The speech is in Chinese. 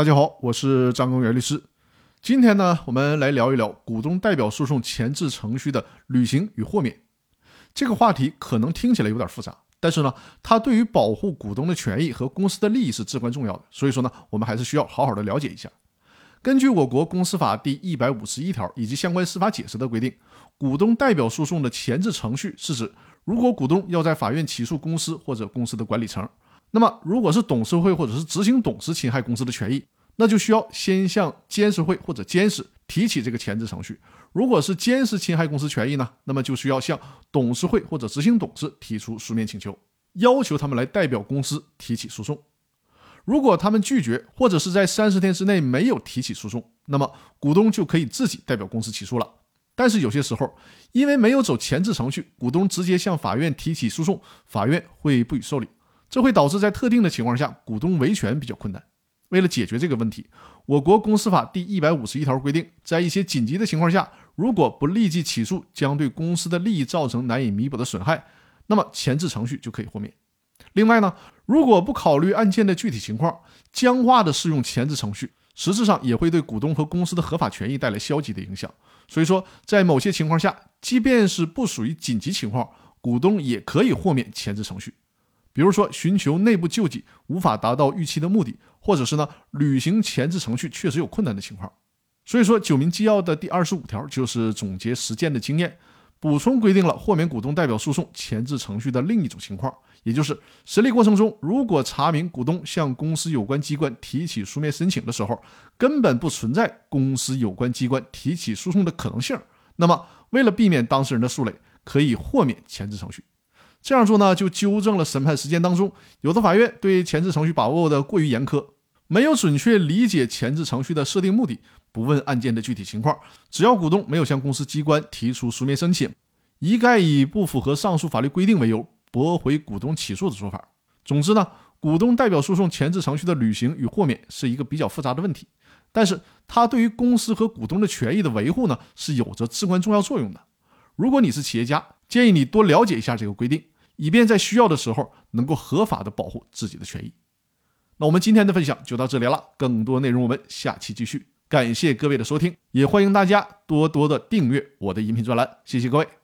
大家好，我是张根源律师。今天呢，我们来聊一聊股东代表诉讼前置程序的履行与豁免。这个话题可能听起来有点复杂，但是呢，它对于保护股东的权益和公司的利益是至关重要的。所以说呢，我们还是需要好好的了解一下。根据我国公司法第一百五十一条以及相关司法解释的规定，股东代表诉讼的前置程序是指，如果股东要在法院起诉公司或者公司的管理层。那么，如果是董事会或者是执行董事侵害公司的权益，那就需要先向监事会或者监事提起这个前置程序。如果是监事侵害公司权益呢，那么就需要向董事会或者执行董事提出书面请求，要求他们来代表公司提起诉讼。如果他们拒绝，或者是在三十天之内没有提起诉讼，那么股东就可以自己代表公司起诉了。但是有些时候，因为没有走前置程序，股东直接向法院提起诉讼，法院会不予受理。这会导致在特定的情况下，股东维权比较困难。为了解决这个问题，我国公司法第一百五十一条规定，在一些紧急的情况下，如果不立即起诉，将对公司的利益造成难以弥补的损害，那么前置程序就可以豁免。另外呢，如果不考虑案件的具体情况，僵化的适用前置程序，实质上也会对股东和公司的合法权益带来消极的影响。所以说，在某些情况下，即便是不属于紧急情况，股东也可以豁免前置程序。比如说，寻求内部救济无法达到预期的目的，或者是呢履行前置程序确实有困难的情况。所以说，《九民纪要》的第二十五条就是总结实践的经验，补充规定了豁免股东代表诉讼前置程序的另一种情况，也就是审理过程中，如果查明股东向公司有关机关提起书面申请的时候，根本不存在公司有关机关提起诉讼的可能性，那么为了避免当事人的诉累，可以豁免前置程序。这样做呢，就纠正了审判实践当中有的法院对前置程序把握的过于严苛，没有准确理解前置程序的设定目的，不问案件的具体情况，只要股东没有向公司机关提出书面申请，一概以不符合上述法律规定为由驳回股东起诉的说法。总之呢，股东代表诉讼前置程序的履行与豁免是一个比较复杂的问题，但是它对于公司和股东的权益的维护呢，是有着至关重要作用的。如果你是企业家，建议你多了解一下这个规定。以便在需要的时候能够合法的保护自己的权益。那我们今天的分享就到这里了，更多内容我们下期继续。感谢各位的收听，也欢迎大家多多的订阅我的音频专栏，谢谢各位。